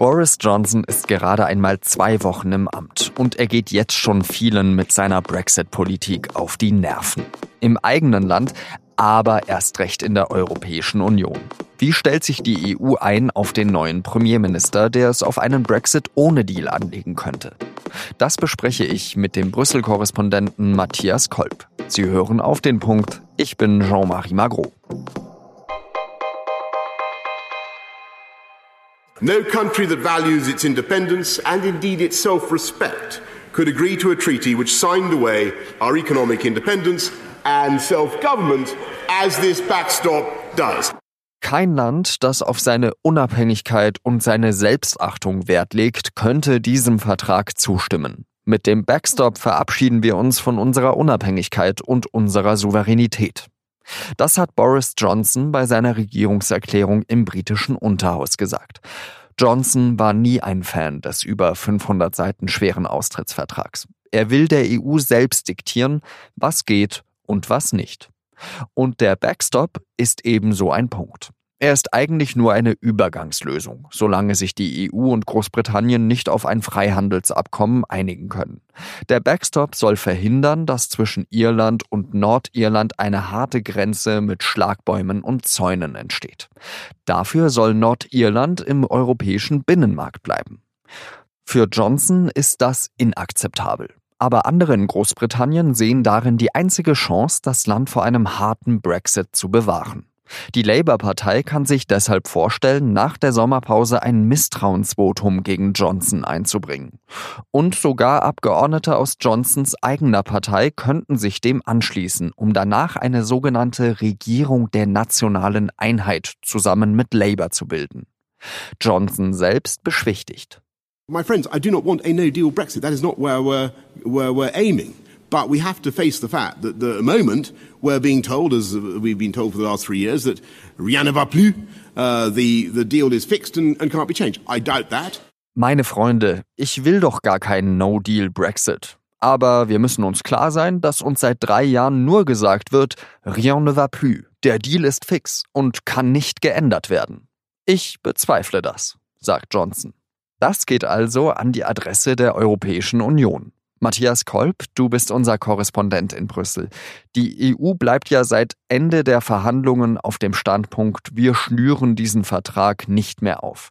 Boris Johnson ist gerade einmal zwei Wochen im Amt und er geht jetzt schon vielen mit seiner Brexit-Politik auf die Nerven. Im eigenen Land, aber erst recht in der Europäischen Union. Wie stellt sich die EU ein auf den neuen Premierminister, der es auf einen Brexit ohne Deal anlegen könnte? Das bespreche ich mit dem Brüssel-Korrespondenten Matthias Kolb. Sie hören auf den Punkt. Ich bin Jean-Marie Magro. No country that values its independence and indeed its self respect could agree to a treaty which signed away our economic independence and self government as this backstop does. Kein Land, das auf seine Unabhängigkeit und seine Selbstachtung Wert legt, könnte diesem Vertrag zustimmen. Mit dem Backstop verabschieden wir uns von unserer Unabhängigkeit und unserer Souveränität. Das hat Boris Johnson bei seiner Regierungserklärung im britischen Unterhaus gesagt. Johnson war nie ein Fan des über 500 Seiten schweren Austrittsvertrags. Er will der EU selbst diktieren, was geht und was nicht. Und der Backstop ist ebenso ein Punkt. Er ist eigentlich nur eine Übergangslösung, solange sich die EU und Großbritannien nicht auf ein Freihandelsabkommen einigen können. Der Backstop soll verhindern, dass zwischen Irland und Nordirland eine harte Grenze mit Schlagbäumen und Zäunen entsteht. Dafür soll Nordirland im europäischen Binnenmarkt bleiben. Für Johnson ist das inakzeptabel. Aber andere in Großbritannien sehen darin die einzige Chance, das Land vor einem harten Brexit zu bewahren. Die Labour-Partei kann sich deshalb vorstellen, nach der Sommerpause ein Misstrauensvotum gegen Johnson einzubringen. Und sogar Abgeordnete aus Johnsons eigener Partei könnten sich dem anschließen, um danach eine sogenannte Regierung der nationalen Einheit zusammen mit Labour zu bilden. Johnson selbst beschwichtigt. My friends, I do not want a no-deal Brexit. That is not where we're, where we're aiming. But we have to face the fact that the moment we're being told, as we've been told for the last three years, that rien ne va plus, uh, the, the deal is fixed and, and can't be changed. I doubt that. Meine Freunde, ich will doch gar keinen No-Deal-Brexit. Aber wir müssen uns klar sein, dass uns seit drei Jahren nur gesagt wird, rien ne va plus. Der Deal ist fix und kann nicht geändert werden. Ich bezweifle das, sagt Johnson. Das geht also an die Adresse der Europäischen Union. Matthias Kolb, du bist unser Korrespondent in Brüssel. Die EU bleibt ja seit Ende der Verhandlungen auf dem Standpunkt, wir schnüren diesen Vertrag nicht mehr auf.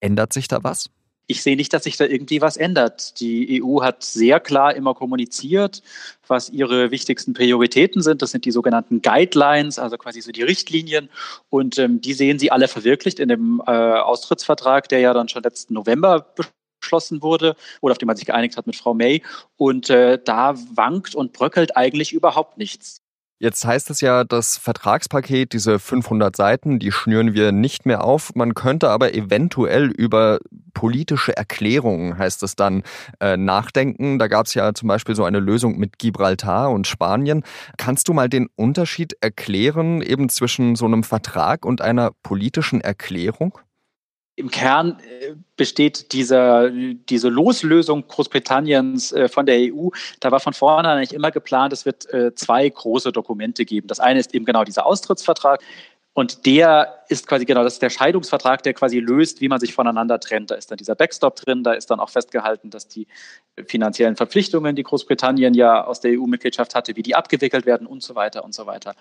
Ändert sich da was? ich sehe nicht, dass sich da irgendwie was ändert. Die EU hat sehr klar immer kommuniziert, was ihre wichtigsten Prioritäten sind. Das sind die sogenannten Guidelines, also quasi so die Richtlinien. Und ähm, die sehen sie alle verwirklicht in dem äh, Austrittsvertrag, der ja dann schon letzten November beschlossen wurde oder auf den man sich geeinigt hat mit Frau May. Und äh, da wankt und bröckelt eigentlich überhaupt nichts. Jetzt heißt es ja, das Vertragspaket, diese 500 Seiten, die schnüren wir nicht mehr auf. Man könnte aber eventuell über politische Erklärungen, heißt es dann, äh, nachdenken. Da gab es ja zum Beispiel so eine Lösung mit Gibraltar und Spanien. Kannst du mal den Unterschied erklären eben zwischen so einem Vertrag und einer politischen Erklärung? Im Kern äh, besteht dieser, diese Loslösung Großbritanniens äh, von der EU. Da war von vornherein eigentlich immer geplant, es wird äh, zwei große Dokumente geben. Das eine ist eben genau dieser Austrittsvertrag. Und der ist quasi genau, das ist der Scheidungsvertrag, der quasi löst, wie man sich voneinander trennt. Da ist dann dieser Backstop drin, da ist dann auch festgehalten, dass die finanziellen Verpflichtungen, die Großbritannien ja aus der EU-Mitgliedschaft hatte, wie die abgewickelt werden und so weiter und so weiter.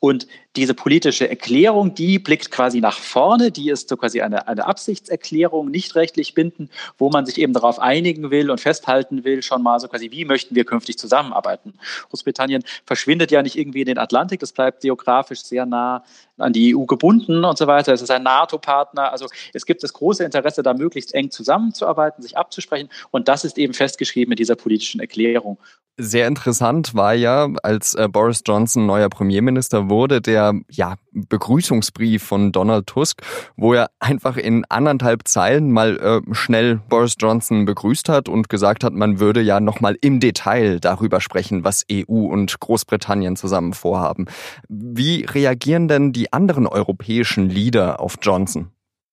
Und diese politische Erklärung, die blickt quasi nach vorne, die ist so quasi eine, eine Absichtserklärung, nicht rechtlich bindend, wo man sich eben darauf einigen will und festhalten will, schon mal so quasi, wie möchten wir künftig zusammenarbeiten. Großbritannien verschwindet ja nicht irgendwie in den Atlantik, das bleibt geografisch sehr nah an die EU gebunden und so weiter. Es ist ein NATO-Partner. Also es gibt das große Interesse, da möglichst eng zusammenzuarbeiten, sich abzusprechen. Und das ist eben festgeschrieben in dieser politischen Erklärung. Sehr interessant war ja, als äh, Boris Johnson neuer Premierminister wurde, der ja, Begrüßungsbrief von Donald Tusk, wo er einfach in anderthalb Zeilen mal äh, schnell Boris Johnson begrüßt hat und gesagt hat, man würde ja nochmal im Detail darüber sprechen, was EU und Großbritannien zusammen vorhaben. Wie reagieren denn die anderen europäischen Leader auf Johnson?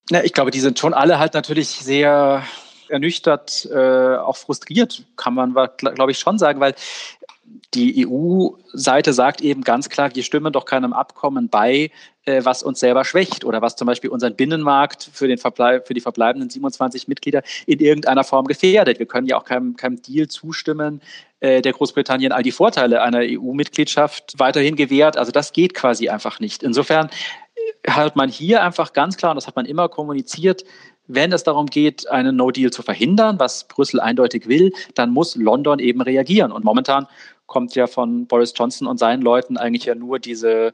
Ja, ich glaube, die sind schon alle halt natürlich sehr ernüchtert, äh, auch frustriert, kann man, glaube ich, schon sagen, weil die EU-Seite sagt eben ganz klar, wir stimmen doch keinem Abkommen bei, äh, was uns selber schwächt oder was zum Beispiel unseren Binnenmarkt für, den für die verbleibenden 27 Mitglieder in irgendeiner Form gefährdet. Wir können ja auch keinem, keinem Deal zustimmen, äh, der Großbritannien all die Vorteile einer EU-Mitgliedschaft weiterhin gewährt. Also das geht quasi einfach nicht. Insofern hat man hier einfach ganz klar, und das hat man immer kommuniziert, wenn es darum geht, einen No-Deal zu verhindern, was Brüssel eindeutig will, dann muss London eben reagieren. Und momentan kommt ja von Boris Johnson und seinen Leuten eigentlich ja nur diese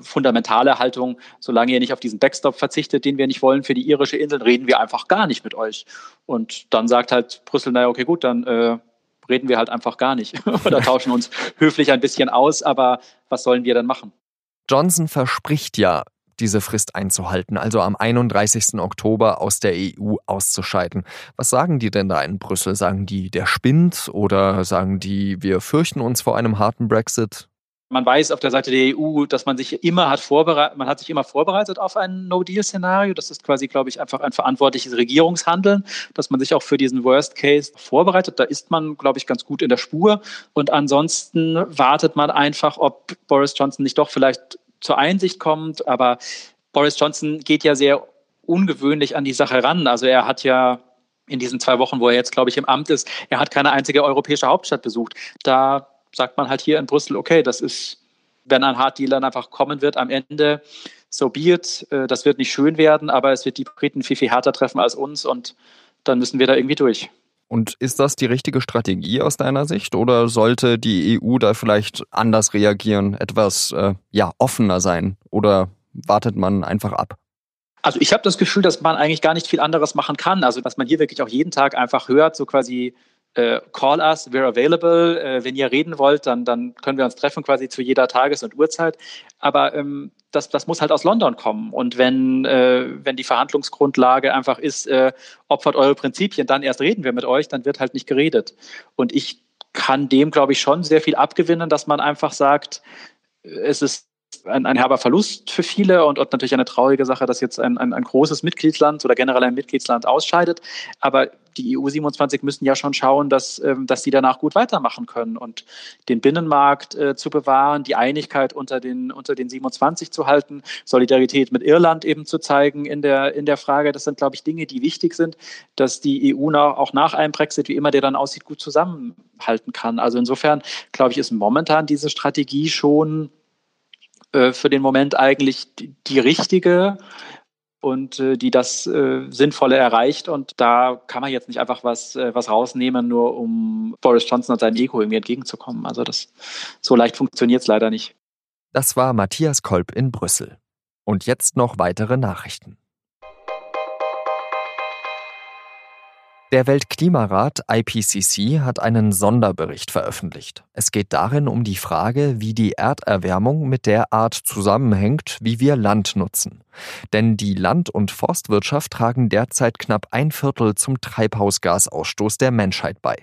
fundamentale Haltung, solange ihr nicht auf diesen Backstop verzichtet, den wir nicht wollen für die irische Insel, reden wir einfach gar nicht mit euch. Und dann sagt halt Brüssel, naja, okay, gut, dann äh, reden wir halt einfach gar nicht oder tauschen uns höflich ein bisschen aus, aber was sollen wir dann machen? Johnson verspricht ja, diese Frist einzuhalten, also am 31. Oktober aus der EU auszuscheiden. Was sagen die denn da in Brüssel? Sagen die, der spinnt oder sagen die, wir fürchten uns vor einem harten Brexit? Man weiß auf der Seite der EU, dass man sich immer hat vorbereitet, man hat sich immer vorbereitet auf ein No-Deal-Szenario. Das ist quasi, glaube ich, einfach ein verantwortliches Regierungshandeln, dass man sich auch für diesen Worst Case vorbereitet. Da ist man, glaube ich, ganz gut in der Spur. Und ansonsten wartet man einfach, ob Boris Johnson nicht doch vielleicht zur Einsicht kommt. Aber Boris Johnson geht ja sehr ungewöhnlich an die Sache ran. Also er hat ja in diesen zwei Wochen, wo er jetzt, glaube ich, im Amt ist, er hat keine einzige europäische Hauptstadt besucht. Da sagt man halt hier in Brüssel, okay, das ist, wenn ein Hard Deal dann einfach kommen wird am Ende, so be it. Äh, das wird nicht schön werden, aber es wird die Briten viel, viel härter treffen als uns und dann müssen wir da irgendwie durch. Und ist das die richtige Strategie aus deiner Sicht oder sollte die EU da vielleicht anders reagieren, etwas äh, ja offener sein oder wartet man einfach ab? Also ich habe das Gefühl, dass man eigentlich gar nicht viel anderes machen kann. Also dass man hier wirklich auch jeden Tag einfach hört, so quasi äh, call us, we're available. Äh, wenn ihr reden wollt, dann, dann können wir uns treffen quasi zu jeder Tages- und Uhrzeit. Aber ähm, das, das muss halt aus London kommen. Und wenn, äh, wenn die Verhandlungsgrundlage einfach ist, äh, opfert eure Prinzipien, dann erst reden wir mit euch, dann wird halt nicht geredet. Und ich kann dem, glaube ich, schon sehr viel abgewinnen, dass man einfach sagt, es ist ein, ein herber Verlust für viele und, und natürlich eine traurige Sache, dass jetzt ein, ein, ein großes Mitgliedsland oder generell ein Mitgliedsland ausscheidet. Aber die EU 27 müssen ja schon schauen, dass, ähm, dass sie danach gut weitermachen können und den Binnenmarkt äh, zu bewahren, die Einigkeit unter den, unter den 27 zu halten, Solidarität mit Irland eben zu zeigen in der, in der Frage. Das sind, glaube ich, Dinge, die wichtig sind, dass die EU nach, auch nach einem Brexit, wie immer der dann aussieht, gut zusammenhalten kann. Also insofern, glaube ich, ist momentan diese Strategie schon äh, für den Moment eigentlich die, die richtige und äh, die das äh, Sinnvolle erreicht. Und da kann man jetzt nicht einfach was, äh, was rausnehmen, nur um Boris Johnson und seinem Ego irgendwie entgegenzukommen. Also das so leicht funktioniert es leider nicht. Das war Matthias Kolb in Brüssel. Und jetzt noch weitere Nachrichten. Der Weltklimarat IPCC hat einen Sonderbericht veröffentlicht. Es geht darin um die Frage, wie die Erderwärmung mit der Art zusammenhängt, wie wir Land nutzen. Denn die Land- und Forstwirtschaft tragen derzeit knapp ein Viertel zum Treibhausgasausstoß der Menschheit bei.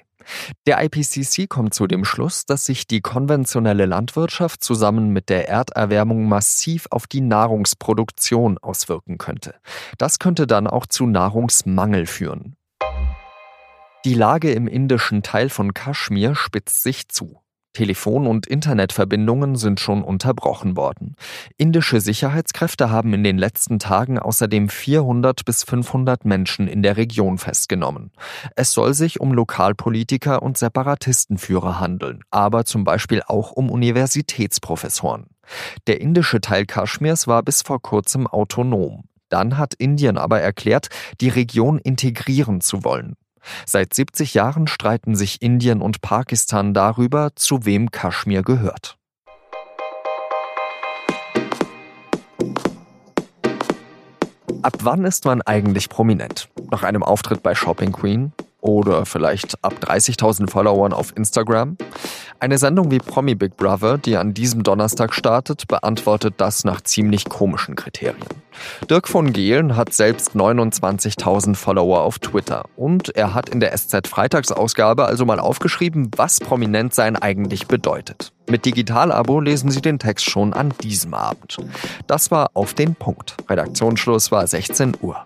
Der IPCC kommt zu dem Schluss, dass sich die konventionelle Landwirtschaft zusammen mit der Erderwärmung massiv auf die Nahrungsproduktion auswirken könnte. Das könnte dann auch zu Nahrungsmangel führen. Die Lage im indischen Teil von Kaschmir spitzt sich zu. Telefon- und Internetverbindungen sind schon unterbrochen worden. Indische Sicherheitskräfte haben in den letzten Tagen außerdem 400 bis 500 Menschen in der Region festgenommen. Es soll sich um Lokalpolitiker und Separatistenführer handeln, aber zum Beispiel auch um Universitätsprofessoren. Der indische Teil Kaschmirs war bis vor kurzem autonom. Dann hat Indien aber erklärt, die Region integrieren zu wollen. Seit 70 Jahren streiten sich Indien und Pakistan darüber, zu wem Kaschmir gehört. Ab wann ist man eigentlich prominent? Nach einem Auftritt bei Shopping Queen? Oder vielleicht ab 30.000 Followern auf Instagram? Eine Sendung wie Promi Big Brother, die an diesem Donnerstag startet, beantwortet das nach ziemlich komischen Kriterien. Dirk von Gehlen hat selbst 29.000 Follower auf Twitter und er hat in der SZ Freitagsausgabe also mal aufgeschrieben, was prominent sein eigentlich bedeutet. Mit Digital-Abo lesen Sie den Text schon an diesem Abend. Das war auf den Punkt. Redaktionsschluss war 16 Uhr.